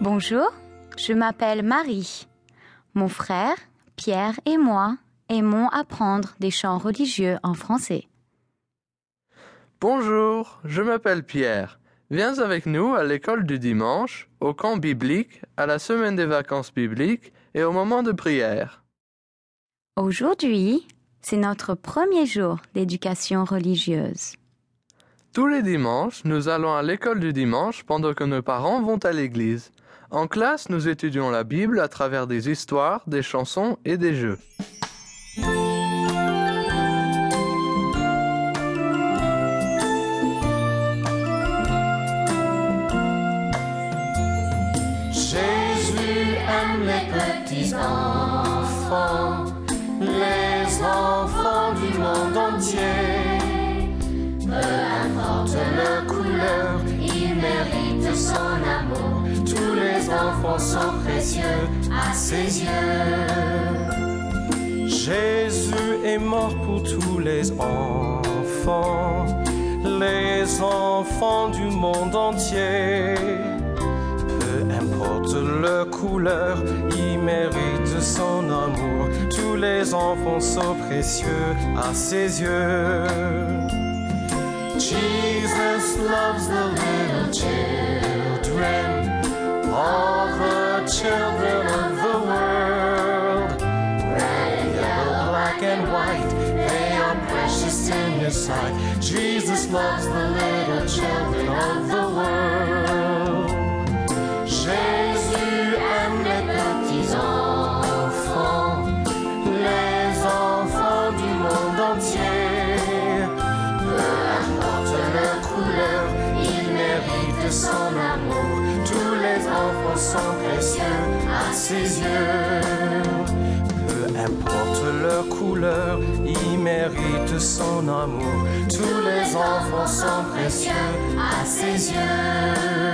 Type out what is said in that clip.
Bonjour, je m'appelle Marie. Mon frère, Pierre et moi aimons apprendre des chants religieux en français. Bonjour, je m'appelle Pierre. Viens avec nous à l'école du dimanche, au camp biblique, à la semaine des vacances bibliques et au moment de prière. Aujourd'hui, c'est notre premier jour d'éducation religieuse. Tous les dimanches, nous allons à l'école du dimanche pendant que nos parents vont à l'église. En classe, nous étudions la Bible à travers des histoires, des chansons et des jeux. Jésus aime les petits enfants, les enfants du monde entier. Enfants sont précieux à ses yeux. Jésus est mort pour tous les enfants, les enfants du monde entier. Peu importe leur couleur, ils méritent son amour. Tous les enfants sont précieux à ses yeux. Jesus loves the little all the children of the world. Red and yellow, black and white, they are precious in His sight. Jesus loves the little children of the world. Jésus aime les petits enfants, les enfants du monde entier. Peu importe leur couleur, ils méritent son amour. Enfants sont précieux à ses yeux. Peu importe leur couleur, ils méritent son amour. Tous les enfants sont précieux à ses yeux.